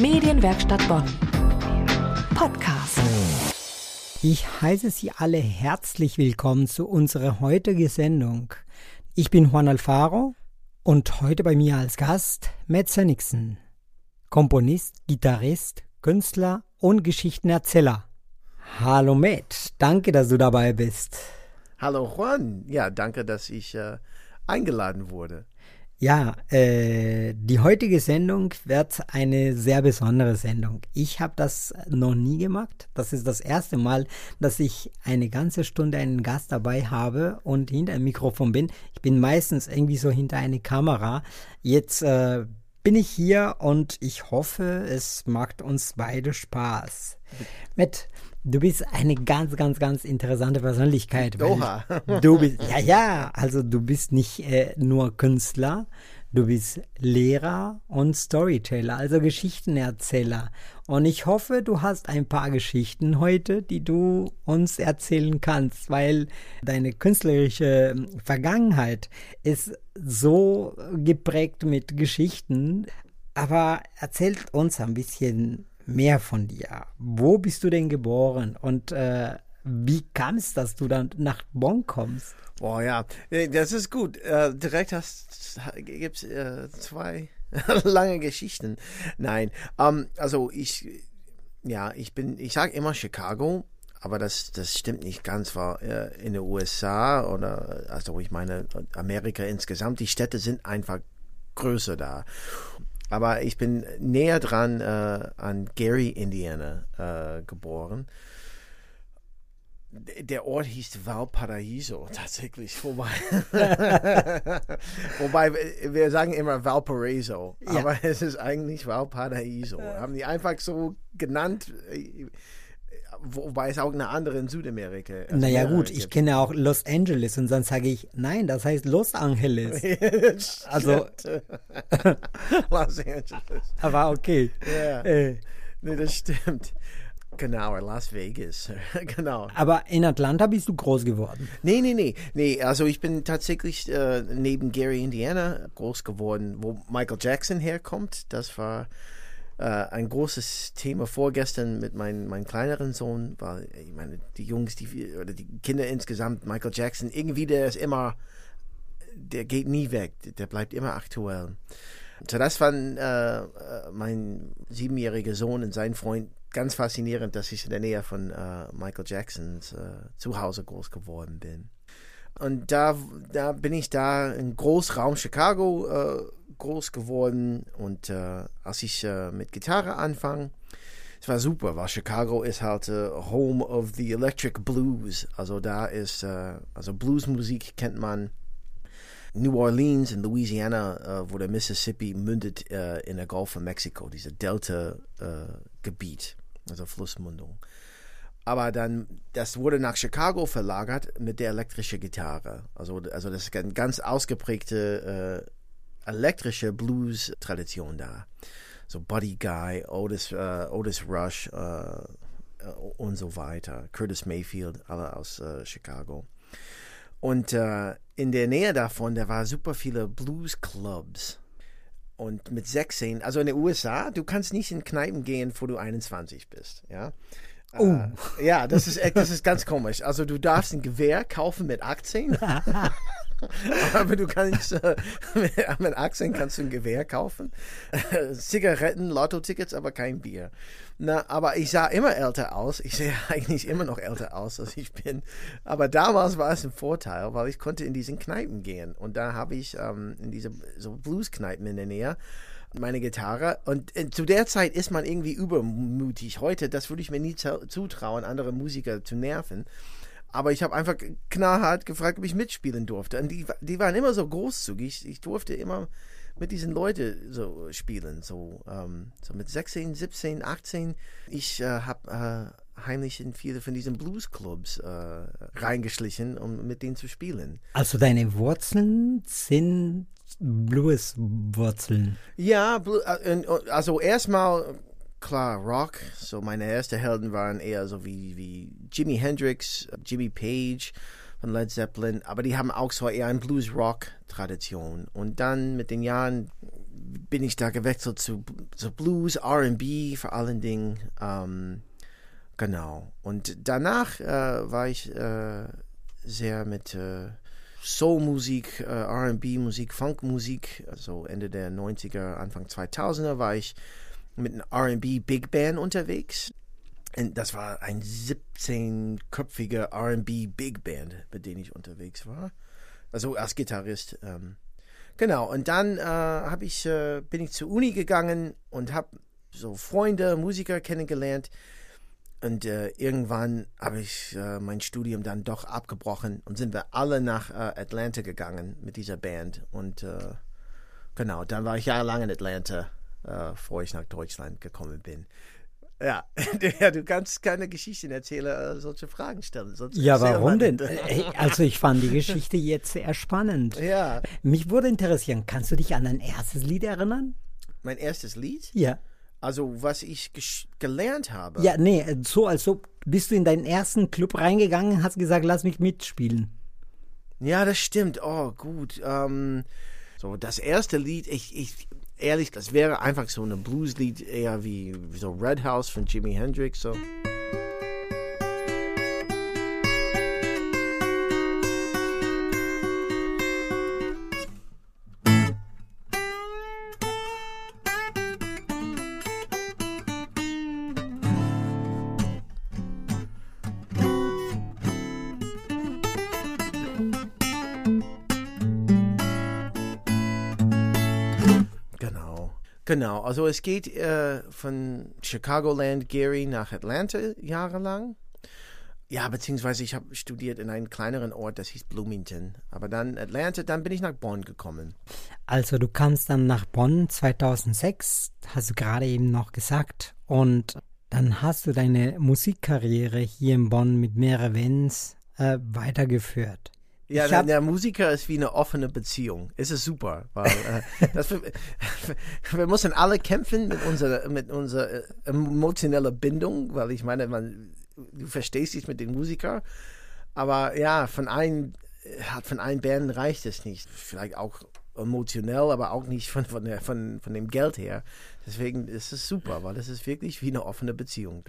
Medienwerkstatt Bonn. Podcast. Ich heiße Sie alle herzlich willkommen zu unserer heutigen Sendung. Ich bin Juan Alfaro und heute bei mir als Gast Matt Nixon, Komponist, Gitarrist, Künstler und Geschichtenerzähler. Hallo Matt, danke, dass du dabei bist. Hallo Juan, ja, danke, dass ich äh, eingeladen wurde. Ja, äh, die heutige Sendung wird eine sehr besondere Sendung. Ich habe das noch nie gemacht. Das ist das erste Mal, dass ich eine ganze Stunde einen Gast dabei habe und hinter einem Mikrofon bin. Ich bin meistens irgendwie so hinter eine Kamera. Jetzt äh, bin ich hier und ich hoffe, es macht uns beide Spaß. Mit Du bist eine ganz, ganz, ganz interessante Persönlichkeit. Oha. Du bist, ja, ja, also du bist nicht äh, nur Künstler, du bist Lehrer und Storyteller, also Geschichtenerzähler. Und ich hoffe, du hast ein paar Geschichten heute, die du uns erzählen kannst, weil deine künstlerische Vergangenheit ist so geprägt mit Geschichten. Aber erzählt uns ein bisschen mehr von dir. Wo bist du denn geboren und äh, wie kam es, dass du dann nach Bonn kommst? Boah, ja, das ist gut. Äh, direkt gibt es äh, zwei lange Geschichten. Nein, ähm, also ich, ja, ich bin, ich sage immer Chicago, aber das, das stimmt nicht ganz, weil äh, in den USA oder, also ich meine Amerika insgesamt, die Städte sind einfach größer da. Aber ich bin näher dran äh, an Gary, Indiana, äh, geboren. Der Ort hieß Valparaiso tatsächlich, wobei, wobei wir sagen immer Valparaiso, ja. aber es ist eigentlich Valparaiso. Haben die einfach so genannt wobei es auch eine andere in Südamerika. Also naja gut, ich kenne auch Los Angeles und dann sage ich, nein, das heißt Los Angeles. also Los Angeles. Aber okay. Ja. Äh. Nee, das stimmt. Genau, Las Vegas. genau. Aber in Atlanta bist du groß geworden? Nee, nee, nee. nee also ich bin tatsächlich äh, neben Gary, Indiana groß geworden, wo Michael Jackson herkommt. Das war äh, ein großes Thema vorgestern mit meinem mein kleineren Sohn, weil ich meine, die Jungs, die oder die Kinder insgesamt, Michael Jackson, irgendwie der ist immer, der geht nie weg, der bleibt immer aktuell. So das fand äh, äh, mein siebenjähriger Sohn und sein Freund ganz faszinierend, dass ich in der Nähe von äh, Michael Jacksons äh, Zuhause groß geworden bin. Und da, da bin ich da in Großraum Chicago äh, groß geworden und äh, als ich äh, mit Gitarre anfang, es war super, weil Chicago ist halt äh, Home of the Electric Blues. Also da ist, äh, also Bluesmusik kennt man. New Orleans in Louisiana, äh, wo der Mississippi mündet äh, in der Golf von Mexiko, diese Delta-Gebiet, also Flussmundung. Aber dann, das wurde nach Chicago verlagert mit der elektrischen Gitarre. Also, also das ist eine ganz ausgeprägte elektrische Blues-Tradition da. So Buddy Guy, Otis, uh, Otis Rush uh, und so weiter. Curtis Mayfield, alle aus uh, Chicago. Und in der Nähe davon, da war super viele Blues-Clubs. Und mit 16, also in den USA, du kannst nicht in Kneipen gehen, wo du 21 bist, ja. Oh. ja, das ist, das ist ganz komisch. Also du darfst ein Gewehr kaufen mit 18. aber du kannst äh, mit 18 kannst du ein Gewehr kaufen, Zigaretten, Lotto-Tickets, aber kein Bier. Na, aber ich sah immer älter aus. Ich sehe eigentlich immer noch älter aus, als ich bin. Aber damals war es ein Vorteil, weil ich konnte in diesen Kneipen gehen und da habe ich ähm, in diese so Blues-Kneipen in der Nähe meine Gitarre. Und äh, zu der Zeit ist man irgendwie übermutig. Heute, das würde ich mir nie zutrauen, andere Musiker zu nerven. Aber ich habe einfach knallhart gefragt, ob ich mitspielen durfte. Und die, die waren immer so großzügig. Ich durfte immer mit diesen Leuten so spielen. So, ähm, so mit 16, 17, 18. Ich äh, habe äh, heimlich in viele von diesen Bluesclubs äh, reingeschlichen, um mit denen zu spielen. Also deine Wurzeln sind Blueswurzeln. Ja, äh, also erstmal klar, Rock. So meine ersten Helden waren eher so wie, wie Jimi Hendrix, Jimmy Page von Led Zeppelin, aber die haben auch so eher eine Blues-Rock-Tradition. Und dann mit den Jahren bin ich da gewechselt zu, so Blues, RB vor allen Dingen. Ähm, genau. Und danach äh, war ich äh, sehr mit äh, Soul-Musik, äh, RB-Musik, Funk-Musik, also Ende der 90er, Anfang 2000er war ich mit einer RB Big Band unterwegs. Und das war ein 17-köpfiger RB Big Band, mit dem ich unterwegs war. Also als Gitarrist. Ähm, genau, und dann äh, ich, äh, bin ich zur Uni gegangen und habe so Freunde, Musiker kennengelernt. Und äh, irgendwann habe ich äh, mein Studium dann doch abgebrochen und sind wir alle nach äh, Atlanta gegangen mit dieser Band. Und äh, genau, dann war ich jahrelang in Atlanta, äh, bevor ich nach Deutschland gekommen bin. Ja, ja, du kannst keine Geschichten erzählen, äh, solche Fragen stellen. ja, warum denn? Also ich fand die Geschichte jetzt sehr spannend. Ja. Mich würde interessieren, kannst du dich an dein erstes Lied erinnern? Mein erstes Lied? Ja. Also was ich gelernt habe. Ja, nee, so als ob bist du in deinen ersten Club reingegangen, hast gesagt, lass mich mitspielen. Ja, das stimmt. Oh, gut. Ähm, so das erste Lied, ich, ich ehrlich, das wäre einfach so ein Blueslied eher wie, wie so Red House von Jimi Hendrix so. Genau, also es geht äh, von Chicagoland, Gary nach Atlanta jahrelang. Ja, beziehungsweise ich habe studiert in einem kleineren Ort, das hieß Bloomington. Aber dann Atlanta, dann bin ich nach Bonn gekommen. Also du kamst dann nach Bonn 2006, hast du gerade eben noch gesagt. Und dann hast du deine Musikkarriere hier in Bonn mit mehreren Events äh, weitergeführt. Ja, der, der, Musiker ist wie eine offene Beziehung. Es ist super, weil äh, das, wir, wir, müssen alle kämpfen mit unserer mit unserer äh, emotionellen Bindung, weil ich meine, man, du verstehst dich mit dem Musiker, aber ja, von einem hat von einem Band reicht es nicht. Vielleicht auch emotionell, aber auch nicht von von, der, von, von dem Geld her. Deswegen ist es super, weil es ist wirklich wie eine offene Beziehung.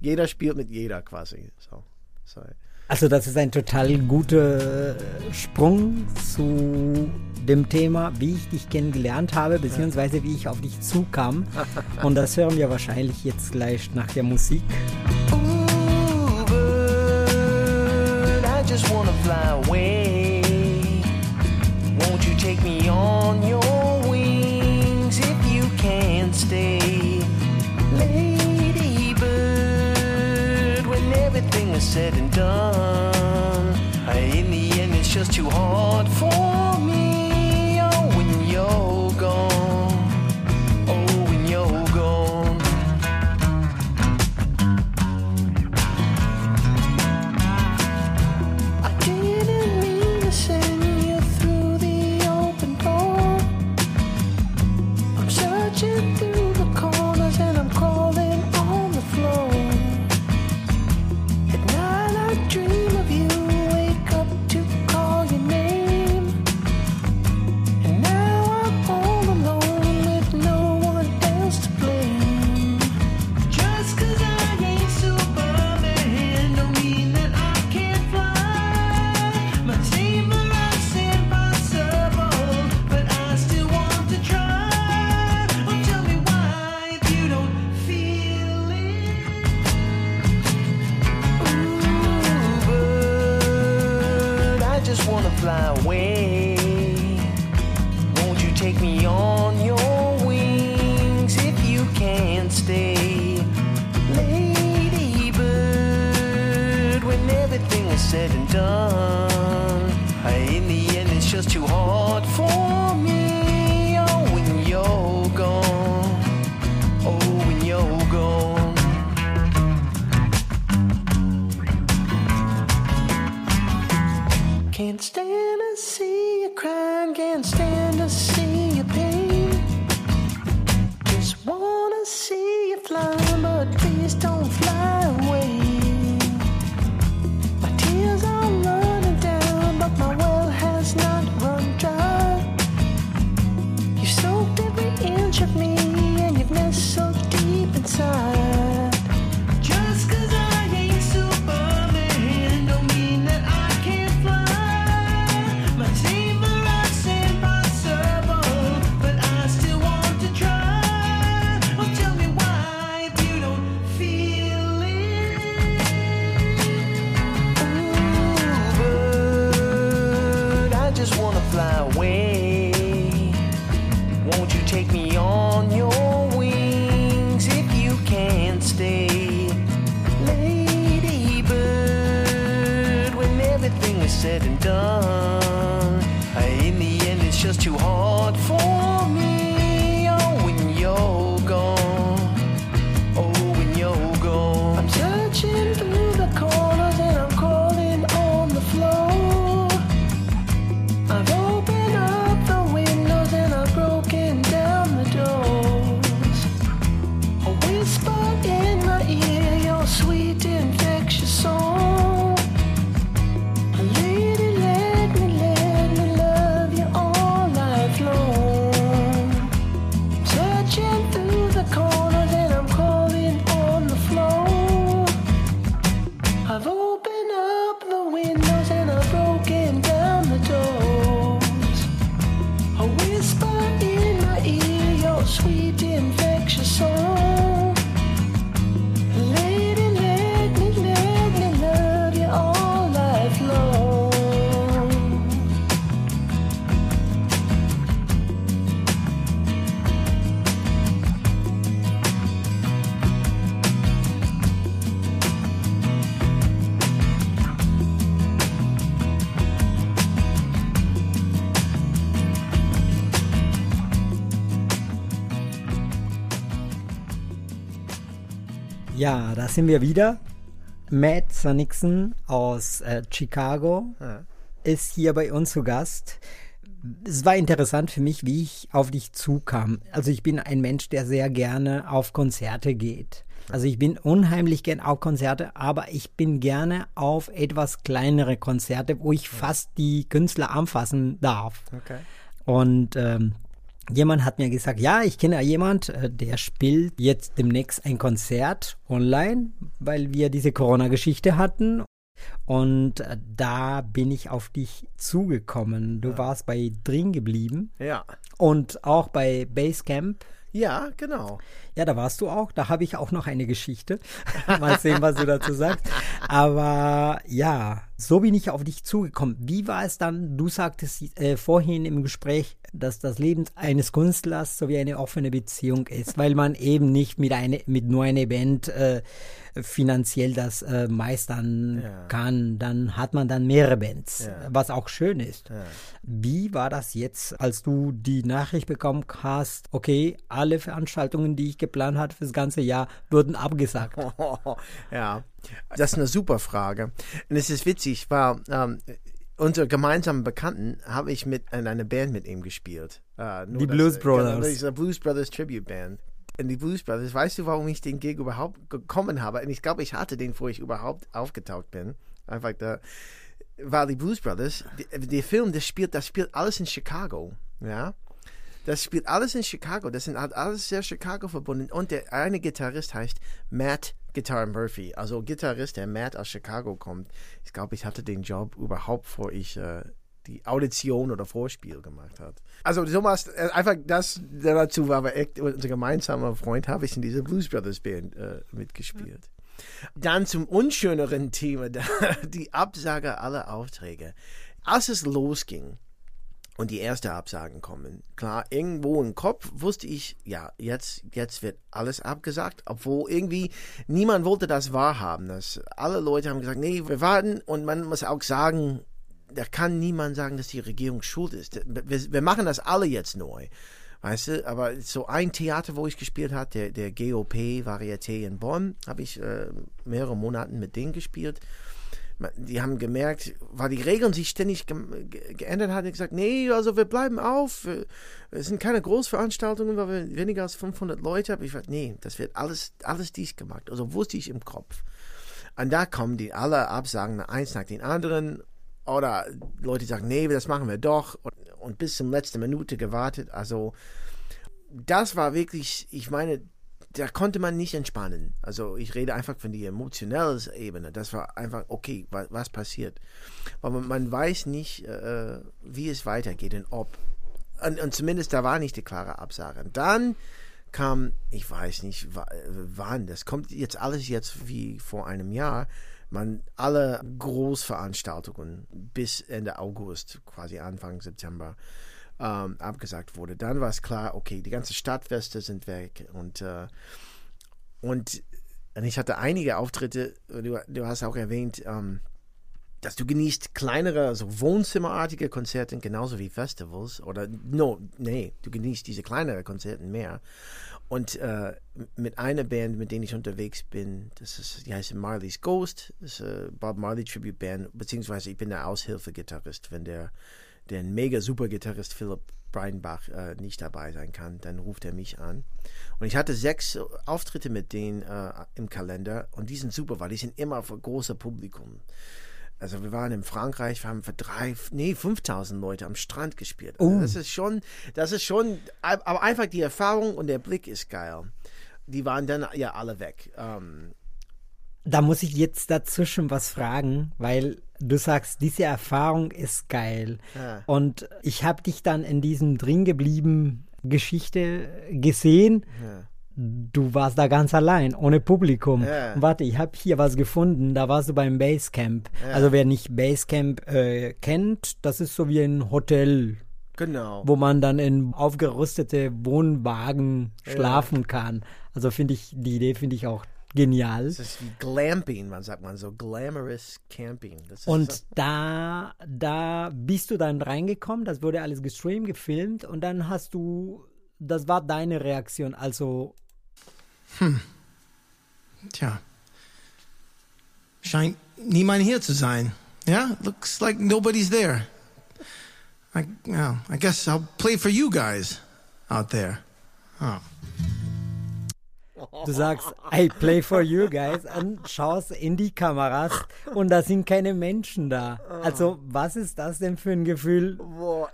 Jeder spielt mit jeder quasi. So, so. Also das ist ein total guter Sprung zu dem Thema, wie ich dich kennengelernt habe, beziehungsweise wie ich auf dich zukam. Und das hören wir wahrscheinlich jetzt gleich nach der Musik. Ooh, bird, I just wanna fly away. Won't you take me on your wings if you can't stay? Is said and done, in the end it's just too hard for da sind wir wieder. Matt Sonicson aus äh, Chicago Ja. ist hier bei uns zu Gast. Es war interessant für mich, wie ich auf dich zukam. Also ich bin ein Mensch, der sehr gerne auf Konzerte geht. Also ich bin unheimlich gern auf Konzerte, aber ich bin gerne auf etwas kleinere Konzerte, wo ich fast die Künstler anfassen darf. Okay. Und ähm, jemand hat mir gesagt, ja, ich kenne ja jemand, äh, der spielt jetzt demnächst ein Konzert online, weil wir diese Corona-Geschichte hatten. Und äh, da bin ich auf dich zugekommen. Du warst bei drin geblieben Ja. und auch bei Basecamp. Ja, genau. Ja, da warst du auch. Da habe ich auch noch eine Geschichte. Mal sehen, was du dazu sagst. Aber ja, so bin ich auf dich zugekommen. Wie war es dann? Du sagtest äh, vorhin im Gespräch, dass das Leben eines Künstlers so wie eine offene Beziehung ist, weil man eben nicht mit, eine, mit nur einer Band äh, finanziell das äh, meistern Ja. kann. Dann hat man dann mehrere Bands, Ja. was auch schön ist. Ja. Wie war das jetzt, als du die Nachricht bekommen hast, okay, alle Veranstaltungen, die ich geplant hatte fürs ganze Jahr, wurden abgesagt? ja, das ist eine super Frage. Und es ist witzig, weil ähm, unser gemeinsamen Bekannten habe ich mit in einer Band mit ihm gespielt. Äh, Die das- Blues Brothers. Genau, diese Blues Brothers Tribute Band. Und die Blues Brothers, weißt du, warum ich den Gig überhaupt gekommen habe? Und ich glaube, ich hatte den, bevor ich überhaupt aufgetaucht bin. Einfach da, weil die Blues Brothers, die, der Film, das spielt, das spielt alles in Chicago, ja. Das spielt alles in Chicago. Das sind alles sehr Chicago verbunden. Und der eine Gitarrist heißt Matt Guitar Murphy. Also Gitarrist, der Matt aus Chicago kommt. Ich glaube, ich hatte den Job überhaupt, bevor ich äh, die Audition oder Vorspiel gemacht habe. Also Thomas, äh, einfach das dazu war aber echt unser gemeinsamer Freund, habe ich in dieser Blues Brothers Band äh, mitgespielt. Dann zum unschöneren Thema, die Absage aller Aufträge. Als es losging, und die erste Absagen kommen. Klar, irgendwo im Kopf wusste ich, ja, jetzt, jetzt wird alles abgesagt, obwohl irgendwie niemand wollte das wahrhaben. Das, alle Leute haben gesagt, nee, wir warten und man muss auch sagen, da kann niemand sagen, dass die Regierung schuld ist. Wir, wir machen das alle jetzt neu. Weißt du, aber so ein Theater, wo ich gespielt habe, der, der GOP Varieté in Bonn, habe ich äh, mehrere Monate mit denen gespielt die haben gemerkt, weil die Regeln sich ständig ge ge geändert haben, gesagt, nee, also wir bleiben auf, es sind keine Großveranstaltungen, weil wir weniger als 500 Leute haben. Ich sagte, nee, das wird alles, alles dies gemacht. Also wusste ich im Kopf. Und da kommen die alle Absagen, eins nach den anderen. Oder Leute sagen, nee, das machen wir doch. Und, und bis zum letzten Minute gewartet. Also das war wirklich, ich meine, da konnte man nicht entspannen. Also ich rede einfach von der emotionellen Ebene. Das war einfach, okay, was, was passiert? Aber man, weiß nicht, äh, wie es weitergeht und ob. Und, und, zumindest da war nicht die klare Absage. Und dann kam, ich weiß nicht wann, das kommt jetzt alles jetzt wie vor einem Jahr, man alle Großveranstaltungen bis Ende August, quasi Anfang September, ähm, abgesagt wurde. Dann war es klar, okay, die ganzen Stadtfeste sind weg und, äh, und, und ich hatte einige Auftritte, du, du hast auch erwähnt, ähm, dass du genießt kleinere, so Wohnzimmerartige Konzerte genauso wie Festivals oder no, nee, du genießt diese kleinere Konzerte mehr. Und äh, mit einer Band, mit der ich unterwegs bin, das ist, die heißt Marley's Ghost, das ist eine Bob Marley Tribute Band, beziehungsweise ich bin der Aushilfe-Gitarrist, wenn der, der mega super Gitarrist Philipp Breinbach äh, nicht dabei sein kann, dann ruft er mich an. Und ich hatte sechs Auftritte mit denen äh, im Kalender und die sind super, weil die sind immer für große Publikum. Also wir waren in Frankreich, wir haben für drei, nee, 5000 Leute am Strand gespielt. Also Das ist schon, das ist schon, aber einfach die Erfahrung und der Blick ist geil. Die waren dann ja alle weg. Ähm, Da muss ich jetzt dazwischen was fragen, weil du sagst, diese Erfahrung ist geil. Ja. Und ich habe dich dann in diesem drin geblieben Geschichte gesehen. Du warst da ganz allein, ohne Publikum. Ja. Warte, ich habe hier was gefunden. Da warst du beim Basecamp. Also wer nicht Basecamp äh, kennt, das ist so wie ein Hotel, genau. wo man dann in aufgerüstete Wohnwagen schlafen kann. Also finde ich, die Idee finde ich auch genial. Das ist wie Glamping, man sagt man so, glamorous Camping. Das ist Und da, da bist du dann reingekommen, das wurde alles gestreamt, gefilmt und dann hast du, das war deine Reaktion, also Tja. Scheint niemand hier zu sein. Yeah, looks like nobody's there. I, well, I guess I'll play for you guys out there. Oh. Du sagst, I play for you guys und schaust in die Kameras und da sind keine Menschen da. Also was ist das denn für ein Gefühl,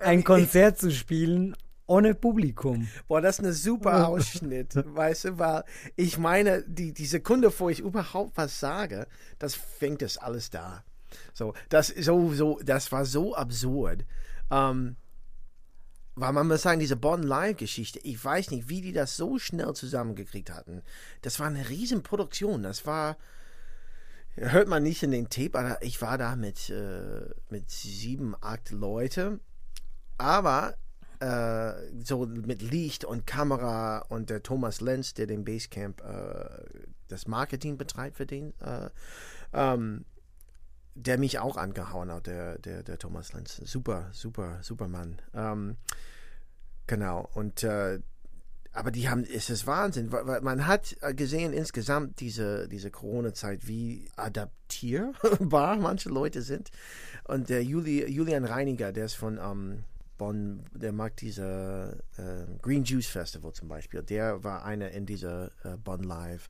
ein Konzert zu spielen ohne Publikum? Boah, das ist ein super Ausschnitt, weißt du, weil ich meine, die, die Sekunde, bevor ich überhaupt was sage, das fängt es alles da. So, das, so, so, das war so absurd. Ähm, weil man muss sagen, diese Bonn Live-Geschichte, ich weiß nicht, wie die das so schnell zusammengekriegt hatten. Das war eine Riesenproduktion. Das war, hört man nicht in den Tape, aber ich war da mit, äh, mit sieben, acht Leute. Aber äh, so mit Licht und Kamera und der Thomas Lenz, der den Basecamp äh, das Marketing betreibt für den, äh, ähm, der mich auch angehauen hat, der, der, der Thomas Lenz. Super, super, super Mann. Ähm, genau. Und äh, aber die haben, es ist Wahnsinn, weil, man hat äh, gesehen insgesamt diese, diese Corona-Zeit, wie adaptierbar manche Leute sind. Und der Juli, Julian Reiniger, der ist von ähm, Bonn, der mag diese äh, Green Juice Festival zum Beispiel. Der war einer in dieser äh, Bonn Live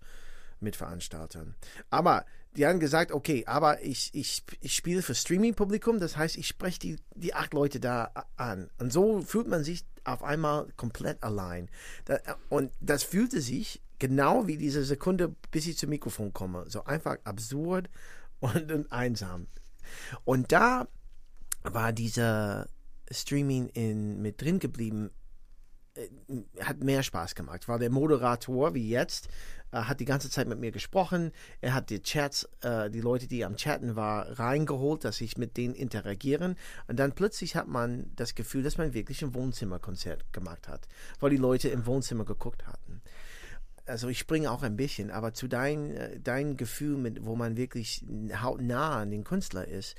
Mitveranstaltern. Aber die haben gesagt, okay, aber ich, ich, ich spiele für Streaming-Publikum, das heißt, ich spreche die, die acht Leute da an. Und so fühlt man sich auf einmal komplett allein. Und das fühlte sich genau wie diese Sekunde, bis ich zum Mikrofon komme. So einfach absurd und, und einsam. Und da war dieser Streaming in, mit drin geblieben, äh, hat mehr Spaß gemacht, weil der Moderator, wie jetzt, hat die ganze Zeit mit mir gesprochen. Er hat die Chats, äh, die Leute, die am Chatten war, reingeholt, dass ich mit denen interagieren. Und dann plötzlich hat man das Gefühl, dass man wirklich ein Wohnzimmerkonzert gemacht hat, weil die Leute im Wohnzimmer geguckt hatten. Also ich springe auch ein bisschen, aber zu dein, äh, dein Gefühl, mit, wo man wirklich hautnah an den Künstler ist,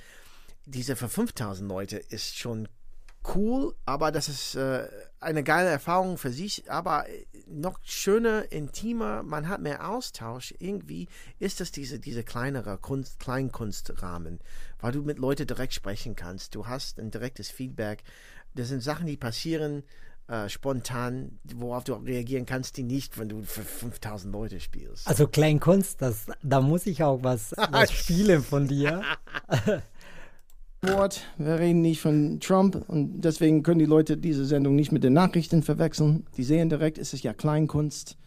diese für 5000 Leute ist schon cool, aber das ist äh, eine geile Erfahrung für sich, aber äh, noch schöner, intimer, man hat mehr Austausch. Irgendwie ist das diese, diese kleinere Kunst, Kleinkunstrahmen, weil du mit Leuten direkt sprechen kannst. Du hast ein direktes Feedback. Das sind Sachen, die passieren äh, spontan, worauf du reagieren kannst, die nicht, wenn du für 5000 Leute spielst. Also Kleinkunst, das, da muss ich auch was, was spielen von dir. Wort. Wir reden nicht von Trump und deswegen können die Leute diese Sendung nicht mit den Nachrichten verwechseln. Die sehen direkt, es ist ja Kleinkunst.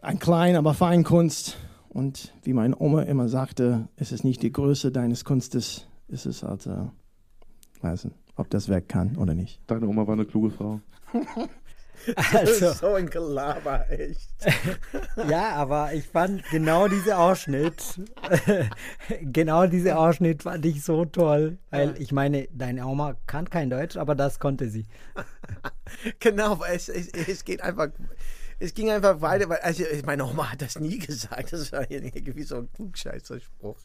Ein klein, aber Feinkunst. Und wie meine Oma immer sagte, es ist nicht die Größe deines Kunstes, es ist äh, weiß nicht, ob das Werk kann oder nicht. Deine Oma war eine kluge Frau. das Also, ist so ein Gelaber, echt. ja, aber ich fand genau diesen Ausschnitt, genau diesen Ausschnitt fand ich so toll, weil ich meine, deine Oma kann kein Deutsch, aber das konnte sie. Genau, weil es, es, es geht einfach, es ging einfach weiter, weil, also meine Oma hat das nie gesagt, das war irgendwie so ein Klugscheißerspruch.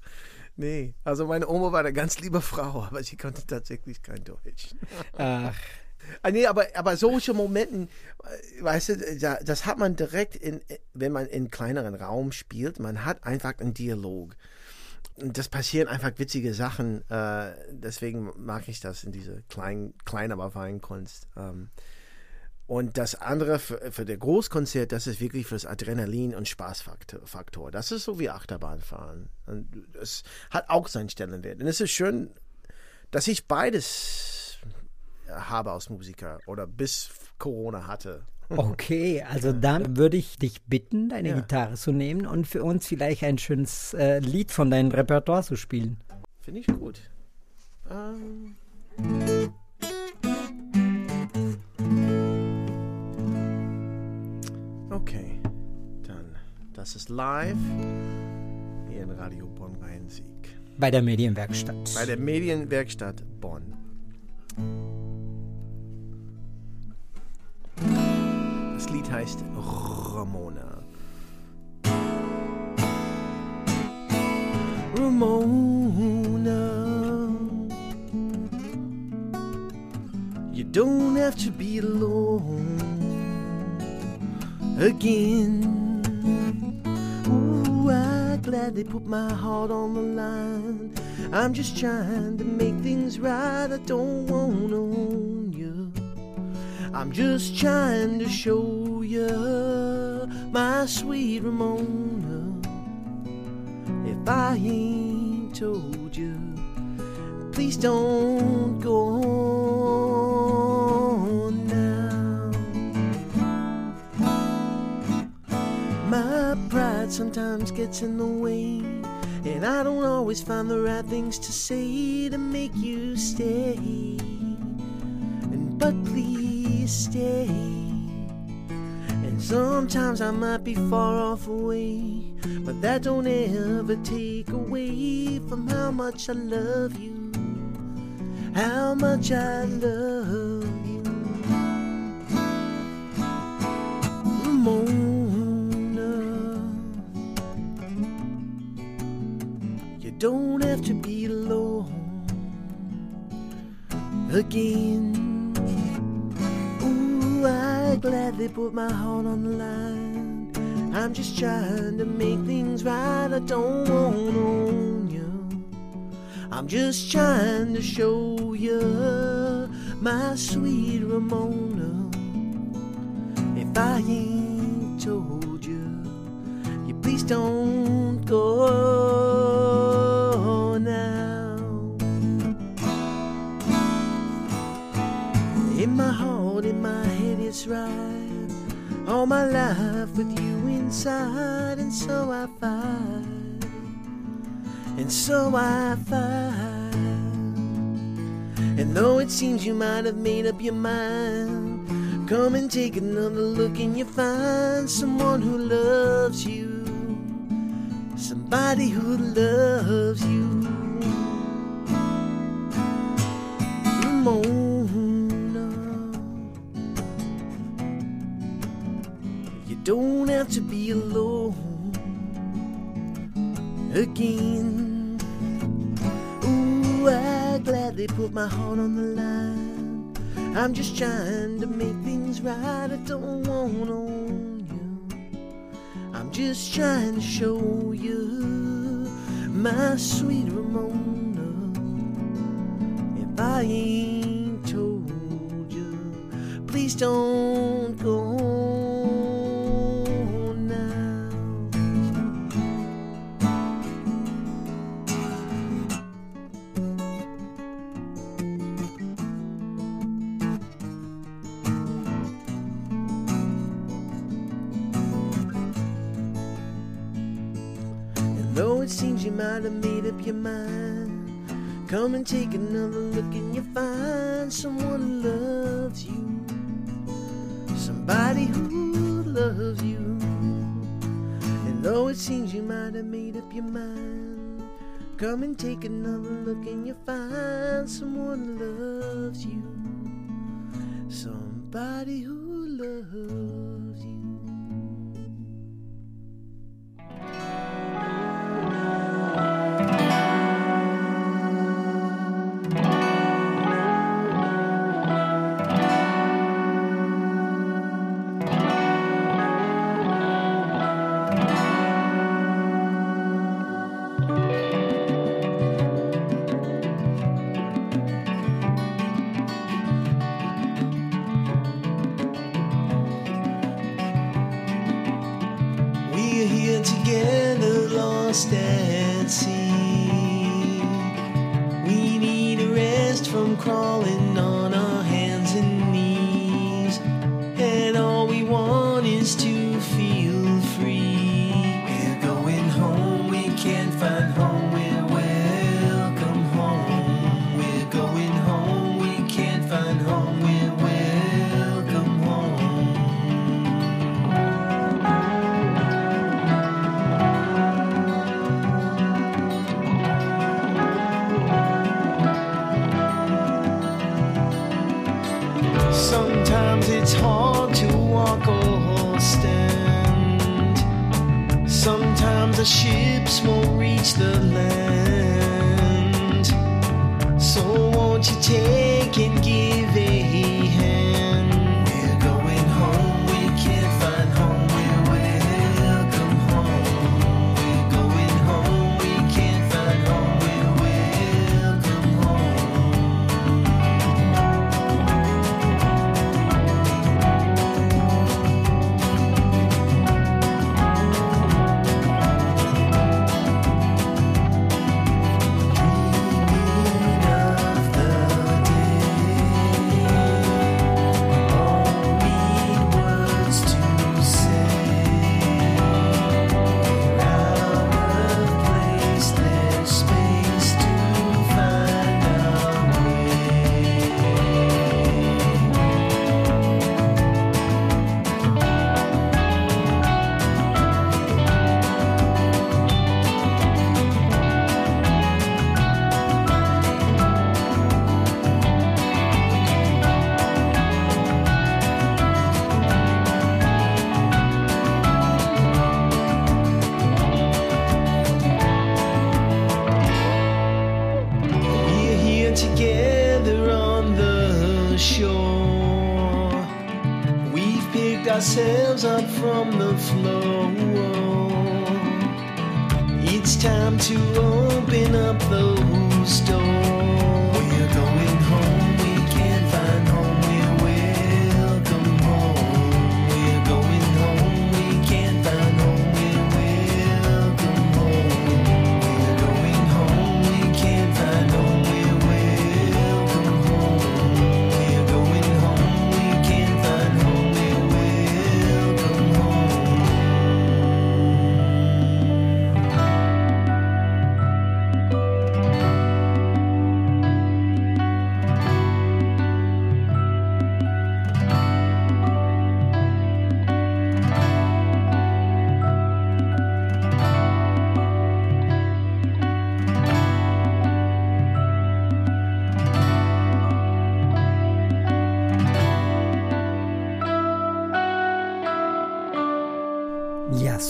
Nee, also meine Oma war eine ganz liebe Frau, aber sie konnte tatsächlich kein Deutsch. Ach, Ah, nee, aber, aber solche Momenten, äh, weißt du, da- das hat man direkt, in, wenn man in kleineren Raum spielt, man hat einfach einen Dialog. Und das passieren einfach witzige Sachen, äh, deswegen mag ich das in diese kleinen, kleinen aber feinen Kunst. Ähm, und das andere für, für der Großkonzert, das ist wirklich fürs Adrenalin und Spaßfaktor. Faktor. Das ist so wie Achterbahnfahren. Und es hat auch seinen Stellenwert. Und es ist schön, dass ich beides habe als Musiker oder bis Corona hatte. okay. Also dann würde ich dich bitten, deine Ja. Gitarre zu nehmen und für uns vielleicht ein schönes äh, Lied von deinem Repertoire zu spielen. Finde ich gut. Ähm. Okay, dann das ist live hier in Radio Bonn Rhein-Sieg. Bei der Medienwerkstatt. Bei der Medienwerkstatt Bonn. Lied heißt Ramona. Ramona, you don't have to be alone again. Ooh, I gladly put my heart on the line. I'm just trying to make things right. I don't want to own you. I'm just trying to show you my sweet Ramona. If I ain't told you, please don't go on now. My pride sometimes gets in the way, and I don't always find the right things to say to make you stay. Please stay. And sometimes I might be far off away, but that don't ever take away from how much I love you. How much I love you. Ramona. You don't have to be alone again. I gladly put my heart on the line. I'm just trying to make things right. I don't want to own you. I'm just trying to show you my sweet Ramona. If I ain't told you, you please don't go right. All my life with you inside, and so I find, and so I find. And though it seems you might have made up your mind, come and take another look, and you find someone who loves you, somebody who loves you. Ramona. To be alone again. Ooh, I gladly put my heart on the line. I'm just trying to make things right. I don't want own you. I'm just trying to show you my sweet Ramona. If I ain't told you, please don't go you have made up your mind, come and take another look and you'll find someone who loves you. Somebody who loves you. And though it seems you might have made up your mind, come and take another look and you'll find someone who loves you. Somebody who loves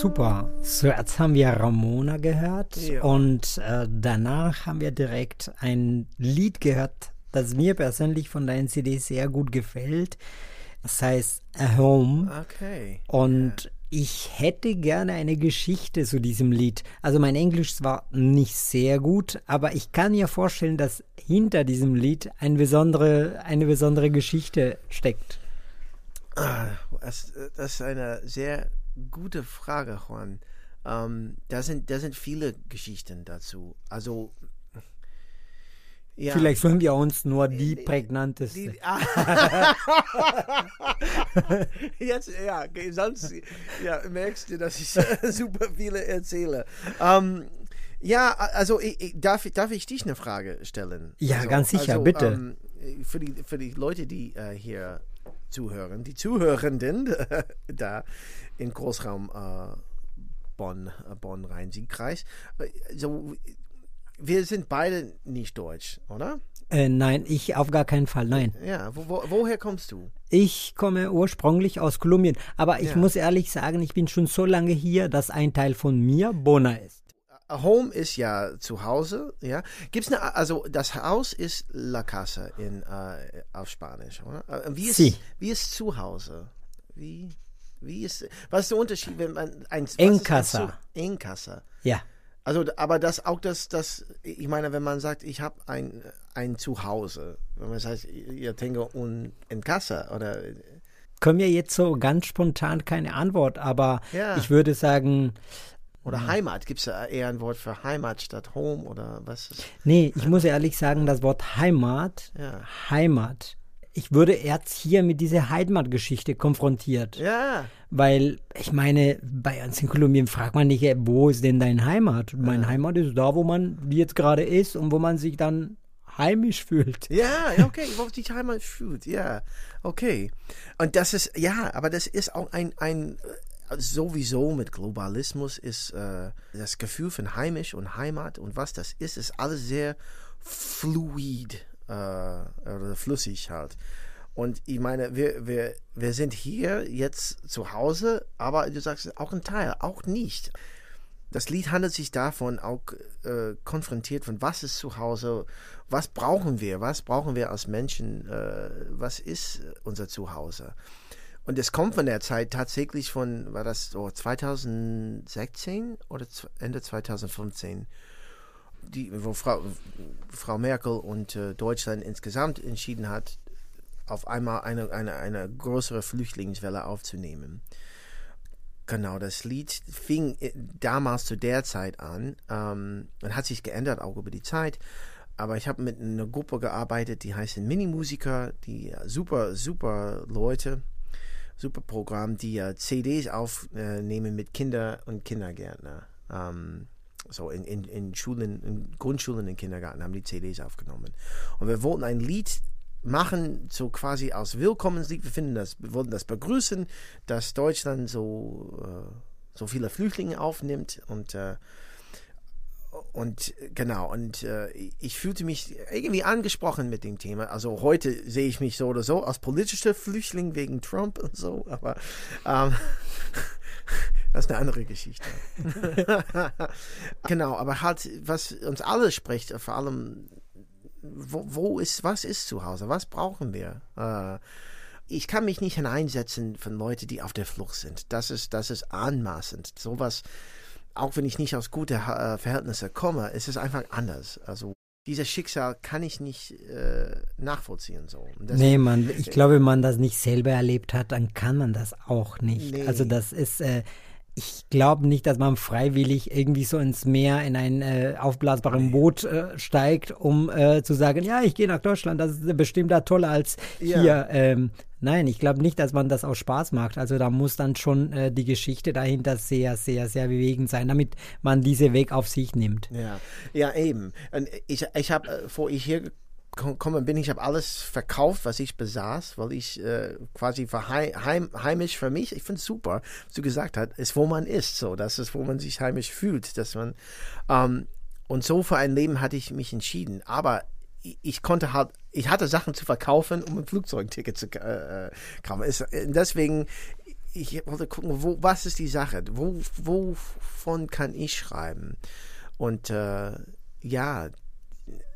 super. So, jetzt haben wir Ramona gehört Ja. und äh, danach haben wir direkt ein Lied gehört, das mir persönlich von deinen CD sehr gut gefällt. Das heißt A Home. Okay. Und ich hätte gerne eine Geschichte zu diesem Lied. Also mein Englisch war nicht sehr gut, aber ich kann mir vorstellen, dass hinter diesem Lied eine besondere, eine besondere Geschichte steckt. Das, das ist eine sehr gute Frage, Juan. Ähm, da, sind, da sind viele Geschichten dazu. Also, ja. Vielleicht sollen wir uns nur die prägnanteste. Die, ah. Jetzt, ja, sonst ja, merkst du, dass ich super viele erzähle. Ähm, ja, also ich, ich, darf, darf ich dich eine Frage stellen? Ja, also, ganz sicher, also, bitte. Ähm, für, die, für die Leute, die äh, hier zuhören, die Zuhörenden da im Großraum äh, Bonn, äh, Bonn-Rhein-Sieg-Kreis, äh, so, wir sind beide nicht deutsch, oder? Äh, nein, ich auf gar keinen Fall, nein. Ja, wo, wo, woher kommst du? Ich komme ursprünglich aus Kolumbien, aber ich Ja. muss ehrlich sagen, ich bin schon so lange hier, dass ein Teil von mir Bona ist. Home ist ja zu Hause, ja. Gibt's eine, also das Haus ist La Casa in, äh, auf Spanisch, oder? Äh, Wie ist, Sí. wie ist zu Hause? Wie, wie ist, was ist der Unterschied, wenn man ein, was En ist ein casa. Zu- En casa. Ja, Also, aber das auch das, das, ich meine, wenn man sagt, ich habe ein, ein Zuhause, wenn man sagt, ihr tengo un en casa oder komme mir jetzt so ganz spontan keine Antwort, aber Ja. ich würde sagen, Oder Heimat. Gibt es eher ein Wort für Heimat statt Home oder was ist? nee, ich muss ehrlich sagen, das Wort Heimat, Ja. Heimat. Ich würde jetzt hier mit dieser Heimatgeschichte konfrontiert. Ja, Weil, ich meine, bei uns in Kolumbien fragt man nicht, äh, wo ist denn dein Heimat? Mein Heimat ist da, wo man jetzt gerade ist und wo man sich dann heimisch fühlt. ja, ja, okay, wo sich Heimat fühlt, ja, okay. Und das ist, ja, aber das ist auch ein, ein äh, sowieso mit Globalismus ist äh, das Gefühl von heimisch und Heimat und was das ist, ist alles sehr fluid äh, flüssig halt. Und ich meine, wir, wir, wir sind hier jetzt zu Hause, aber du sagst auch ein Teil, auch nicht. Das Lied handelt sich davon auch äh, konfrontiert von was ist zu Hause, was brauchen wir, was brauchen wir als Menschen, äh, was ist unser Zuhause. Und es kommt von der Zeit tatsächlich von, war das so 2016 oder Ende 2015, die, wo Frau, Frau Merkel und äh, Deutschland insgesamt entschieden hat, auf einmal eine, eine, eine größere Flüchtlingswelle aufzunehmen. Genau, das Lied fing äh, damals zu der Zeit an ähm, und hat sich geändert auch über die Zeit. Aber ich habe mit einer Gruppe gearbeitet, die heißen Minimusiker, die äh, super, super Leute, super Programm, die äh, CDs aufnehmen mit Kinder und Kindergärtner. Ähm, so in, in, in Schulen, in Grundschulen und Kindergarten haben die CDs aufgenommen. Und wir wollten ein Lied machen, so quasi als Willkommenslied. Wir finden das, wir wollten das begrüßen, dass Deutschland so, äh, so viele Flüchtlinge aufnimmt und äh, und genau, und äh, ich fühlte mich irgendwie angesprochen mit dem Thema. Also heute sehe ich mich so oder so als politischer Flüchtling wegen Trump und so, aber ähm, das ist eine andere Geschichte. genau, aber halt, was uns alle spricht, vor allem, wo, wo ist, was ist zu Hause, was brauchen wir? Äh, ich kann mich nicht hineinsetzen von Leuten, die auf der Flucht sind. Das ist, das ist anmaßend. Sowas, auch wenn ich nicht aus guten äh, Verhältnissen komme, ist es einfach anders. Also dieses Schicksal kann ich nicht äh, nachvollziehen. So. Deswegen- Nee, man, ich glaube, wenn man das nicht selber erlebt hat, dann kann man das auch nicht. Nee. Also das ist, äh, ich glaube nicht, dass man freiwillig irgendwie so ins Meer in ein äh, aufblasbares Boot äh, steigt, um äh, zu sagen, ja, ich gehe nach Deutschland, das ist bestimmt da toller als Ja. hier. Ähm, nein, ich glaube nicht, dass man das aus Spaß macht. Also da muss dann schon äh, die Geschichte dahinter sehr, sehr, sehr bewegend sein, damit man diesen Weg auf sich nimmt. Ja, ja eben. Ich, ich habe, äh, vor ich hier gekommen bin, ich habe alles verkauft, was ich besaß, weil ich äh, quasi heim, heimisch für mich. Ich finde es super, was du gesagt hast, ist, wo man ist. So, das ist, wo man sich heimisch fühlt, dass man ähm, und so für ein Leben hatte ich mich entschieden. Aber ich, ich konnte halt, ich hatte Sachen zu verkaufen, um ein Flugzeugticket zu äh, äh, kaufen. Es, äh, deswegen, ich wollte gucken, wo, was ist die Sache? Wo, wovon kann ich schreiben? Und äh, ja,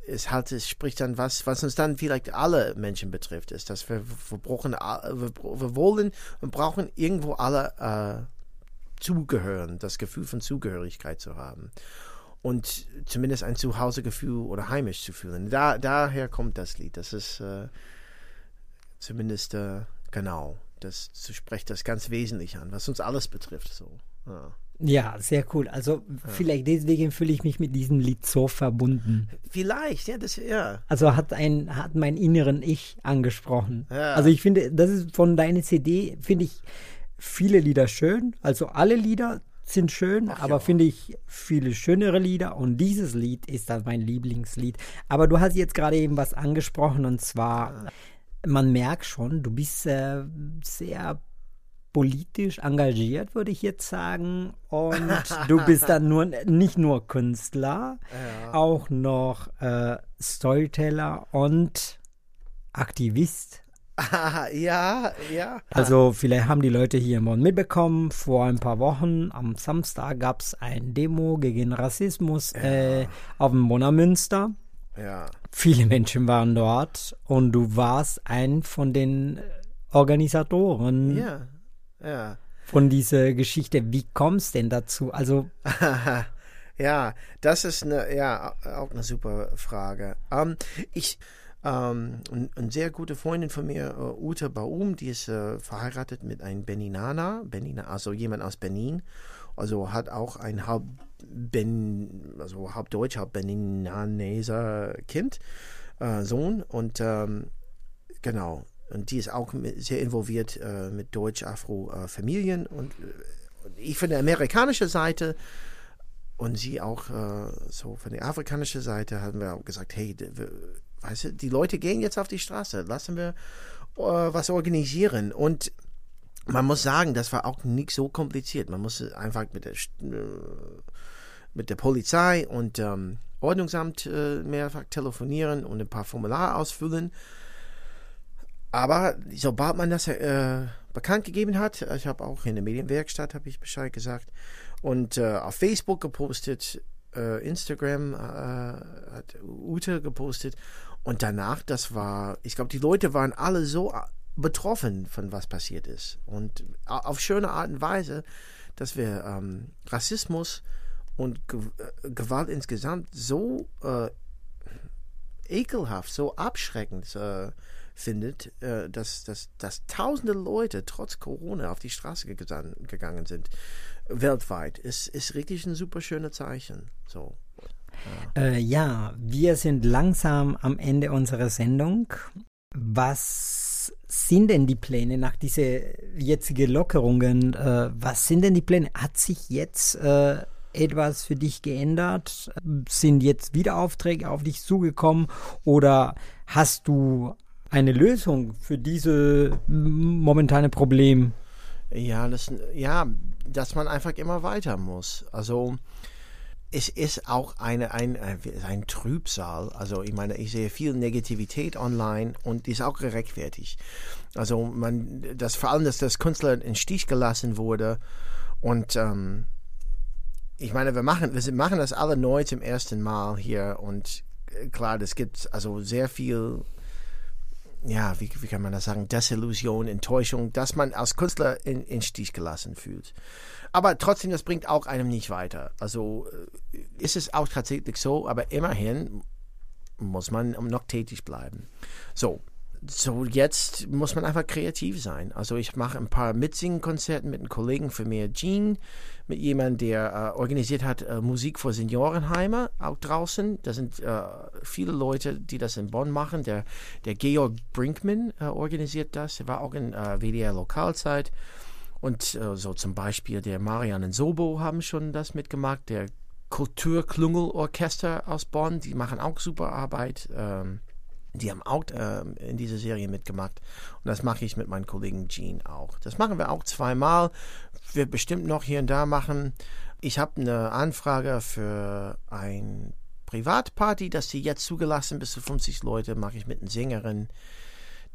es halt, es spricht dann was, was uns dann vielleicht alle Menschen betrifft, ist, dass wir, wir brauchen, wir, wir wollen und brauchen irgendwo alle äh, zugehören, das Gefühl von Zugehörigkeit zu haben und zumindest ein Zuhausegefühl oder heimisch zu fühlen. Da, daher kommt das Lied. Das ist äh, zumindest äh, genau. Das spricht das ganz wesentlich an, was uns alles betrifft. So. Ja. Ja, sehr cool. Also vielleicht deswegen fühle ich mich mit diesem Lied so verbunden. Vielleicht, ja, das ja. Also hat ein hat mein inneren Ich angesprochen. Ja. Also ich finde, das ist von deiner CD finde ich viele Lieder schön. Also alle Lieder sind schön, aber ja. finde ich viele schönere Lieder und dieses Lied ist dann mein Lieblingslied. Aber du hast jetzt gerade eben was angesprochen und zwar man merkt schon, du bist äh, sehr politisch engagiert, würde ich jetzt sagen. Und du bist dann nur nicht nur Künstler, auch noch äh, Storyteller und Aktivist. Ah, ja, ja. Also vielleicht haben die Leute hier Bonn mitbekommen, vor ein paar Wochen am Samstag gab es ein Demo gegen Rassismus äh, auf dem Bonner Münster. Ja. Viele Menschen waren dort und du warst ein von den Organisatoren Ja. Ja. von dieser Geschichte. Wie kommst denn dazu? Also, ja, das ist eine, ja, auch eine super Frage. Ähm, ich, Ähm, eine sehr gute Freundin von mir, äh, Ute Baum, die ist äh, verheiratet mit einem Beninana, Benina, also jemand aus Benin. Also hat auch ein halb, ben, also halb Deutsch, halb Beninaneser Kind, äh, Sohn. Und ähm, genau, und die ist auch sehr involviert äh, mit Deutsch-Afro-Familien. und äh, ich von der amerikanischen Seite und sie auch äh, so von der afrikanischen Seite haben wir auch gesagt, hey, wir, weißt du, die Leute gehen jetzt auf die Straße, lassen wir äh, was organisieren. Und man muss sagen, das war auch nicht so kompliziert. Man musste einfach mit der, äh, mit der Polizei und ähm, Ordnungsamt mehrfach telefonieren und ein paar Formulare ausfüllen. Aber sobald man das äh, bekannt gegeben hat, ich habe auch in der Medienwerkstatt habe ich Bescheid gesagt und äh, auf Facebook gepostet, äh, Instagram äh, hat Ute gepostet und danach, das war, ich glaube, die Leute waren alle so betroffen von was passiert ist. Und auf schöne Art und Weise, dass wir ähm, Rassismus und Ge äh, Gewalt insgesamt so äh, ekelhaft, so abschreckend äh, findet, äh, dass, dass, dass tausende Leute trotz Corona auf die Straße gegangen sind, weltweit, ist, ist wirklich ein super schönes Zeichen. So. Ja. Äh, ja, wir sind langsam am Ende unserer Sendung. Was sind denn die Pläne nach diesen jetzigen Lockerungen? Äh, was sind denn die Pläne? Hat sich jetzt äh, etwas für dich geändert? Sind jetzt wieder Aufträge auf dich zugekommen oder hast du eine Lösung für diese momentane Problem? Ja, das, ja, dass man einfach immer weiter muss. Also es ist auch eine, ein, ein Trübsal. Also ich meine, ich sehe viel Negativität online und die ist auch gerechtfertigt. Also man, das vor allem, dass das Künstler in Stich gelassen wurde und ähm, ich meine, wir machen, wir machen das alle neu zum ersten Mal hier und äh, klar, das gibt also sehr viel ja, wie, wie kann man das sagen, Desillusion, Enttäuschung, dass man als Künstler in, in Stich gelassen fühlt. Aber trotzdem, das bringt auch einem nicht weiter. Also äh, ist es auch tatsächlich so, aber immerhin muss man noch tätig bleiben. So, so jetzt muss man einfach kreativ sein. Also ich mache ein paar Mitsingen-Konzerte mit einem Kollegen von mir, Gene, mit jemandem, der äh, organisiert hat äh, Musik für Seniorenheime, auch draußen. Da sind äh, viele Leute, die das in Bonn machen. Der, der Georg Brinkmann äh, organisiert das. Er war auch in äh, WDR Lokalzeit. Und äh, so zum Beispiel der Marian und Sobo haben schon das mitgemacht. Der Kulturklungelorchester aus Bonn, die machen auch super Arbeit. Ähm, die haben auch äh, in dieser Serie mitgemacht. Und das mache ich mit meinem Kollegen Gene auch. Das machen wir auch zweimal. Wir bestimmt noch hier und da machen. Ich habe eine Anfrage für ein Privatparty, das sie jetzt zugelassen, bis zu 50 Leute, mache ich mit einer Sängerin,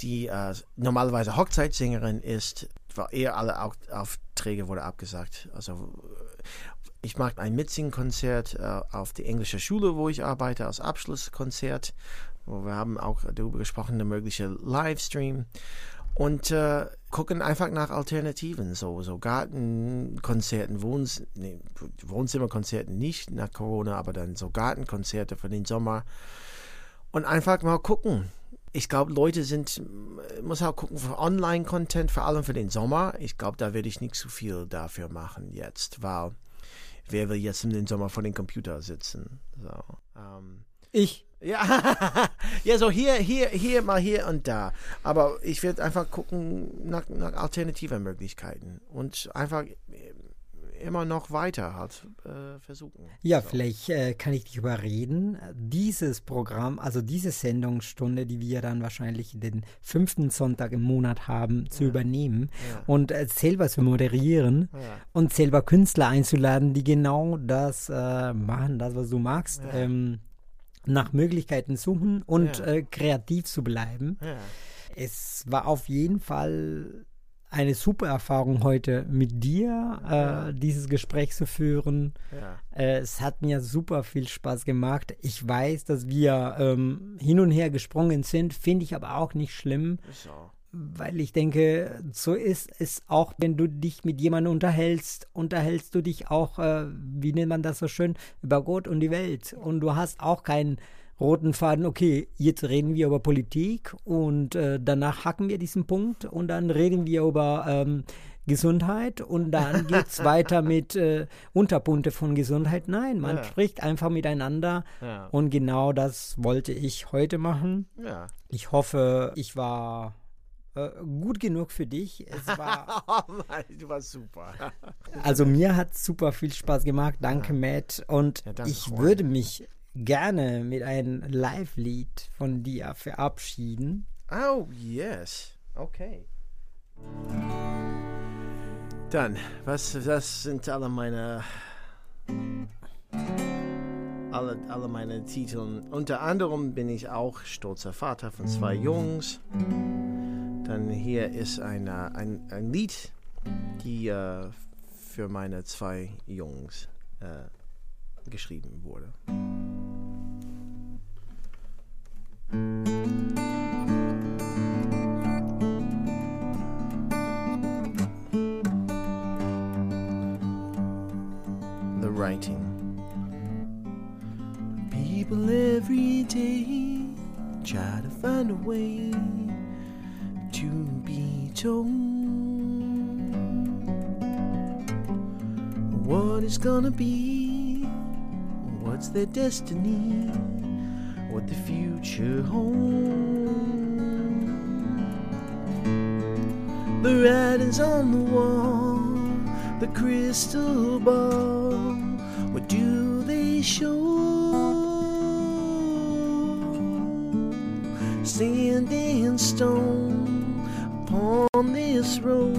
die äh, normalerweise Hochzeitssängerin ist. War eher alle Aufträge wurde abgesagt. Also ich mache ein Mitsingkonzert äh, auf der englischen Schule, wo ich arbeite, als Abschlusskonzert wo wir haben auch darüber gesprochen, eine mögliche Livestream und äh, gucken einfach nach Alternativen, so, so Gartenkonzerten, Wohns nee, Wohnzimmerkonzerten nicht nach Corona, aber dann so Gartenkonzerte für den Sommer und einfach mal gucken. Ich glaube, Leute sind, muss auch gucken für Online-Content, vor allem für den Sommer. Ich glaube, da werde ich nicht zu viel dafür machen jetzt, weil wer will jetzt in den Sommer vor dem Computer sitzen? So, ähm, ich. Ja, ja, so hier, hier, hier, mal hier und da. Aber ich werde einfach gucken nach, nach alternativen Möglichkeiten und einfach immer noch weiter halt äh, versuchen. Ja, so. vielleicht äh, kann ich dich überreden, dieses Programm, also diese Sendungsstunde, die wir dann wahrscheinlich den fünften Sonntag im Monat haben, zu ja. übernehmen ja. und äh, selber zu moderieren ja. und selber Künstler einzuladen, die genau das äh, machen, das, was du magst. Ähm, nach Möglichkeiten suchen und ja. äh, kreativ zu bleiben. Ja. Es war auf jeden Fall eine super Erfahrung heute mit dir, ja. äh, dieses Gespräch zu führen. Äh, es hat mir super viel Spaß gemacht. Ich weiß, dass wir ähm, hin und her gesprungen sind, finde ich aber auch nicht schlimm. So weil ich denke, so ist es auch, wenn du dich mit jemandem unterhältst, unterhältst du dich auch, äh, wie nennt man das so schön, über Gott und die Welt. Und du hast auch kein roten Faden, okay, jetzt reden wir über Politik und äh, danach hacken wir diesen Punkt und dann reden wir über ähm, Gesundheit und dann geht es weiter mit äh, Unterpunkte von Gesundheit. Nein, man Ja. spricht einfach miteinander Ja. und genau das wollte ich heute machen. Ja. Ich hoffe, ich war gut genug für dich. Es war, Oh Mann, du warst super. also mir hat super viel Spaß gemacht. Danke, Matt. Und Ja, danke, ich Juan. würde mich gerne mit einem Live-Lied von dir verabschieden. Oh, yes. Okay. Dann, was, was sind alle meine alle, alle meine Titel? Unter anderem bin ich auch stolzer Vater von zwei Jungs. Dann hier ist ein, äh, ein, ein Lied, die äh, für meine zwei Jungs äh, geschrieben wurde. the writing. People every day try to find a way what is gonna be, what's their destiny, what the future holds. The writing's on the wall, the crystal ball. What do they show? Sand and stone upon this road.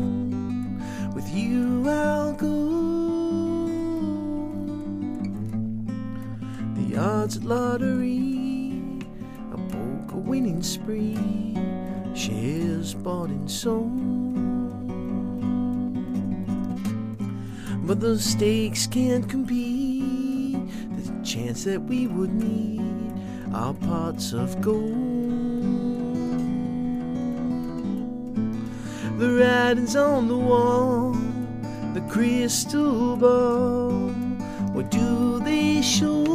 With you I'll go. The odds at lottery, a poker winning spree, shares bought and sold. But those stakes can't compete. The chance that we would meet our pots of gold. The writing's on the wall, the crystal ball. What do they show?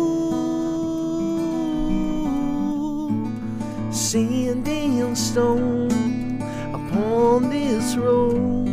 Sand and stone upon this road.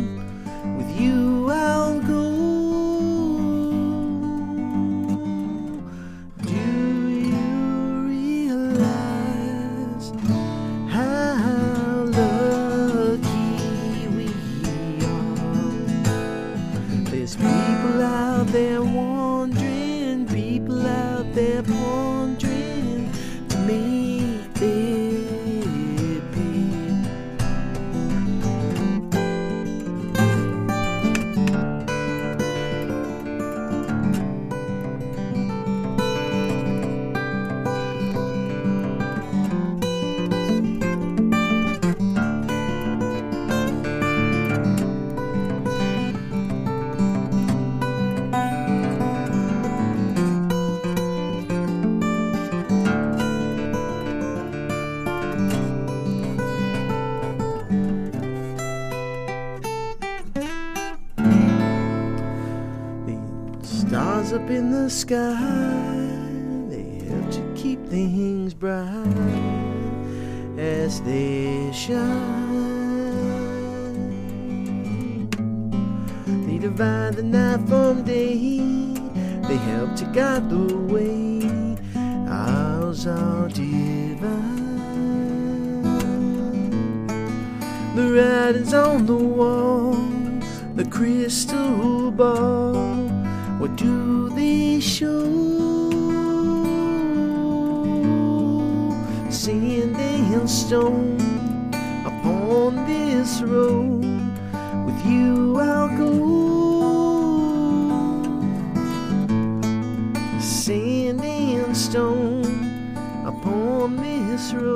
Up in the sky, they help to keep things bright as they shine. They divide the night from day, they help to guide the way. Ours are divine. The writing's on the wall, the crystal ball. What do they show? Sand and stone upon this road. With you I'll go. Sand and stone upon this road.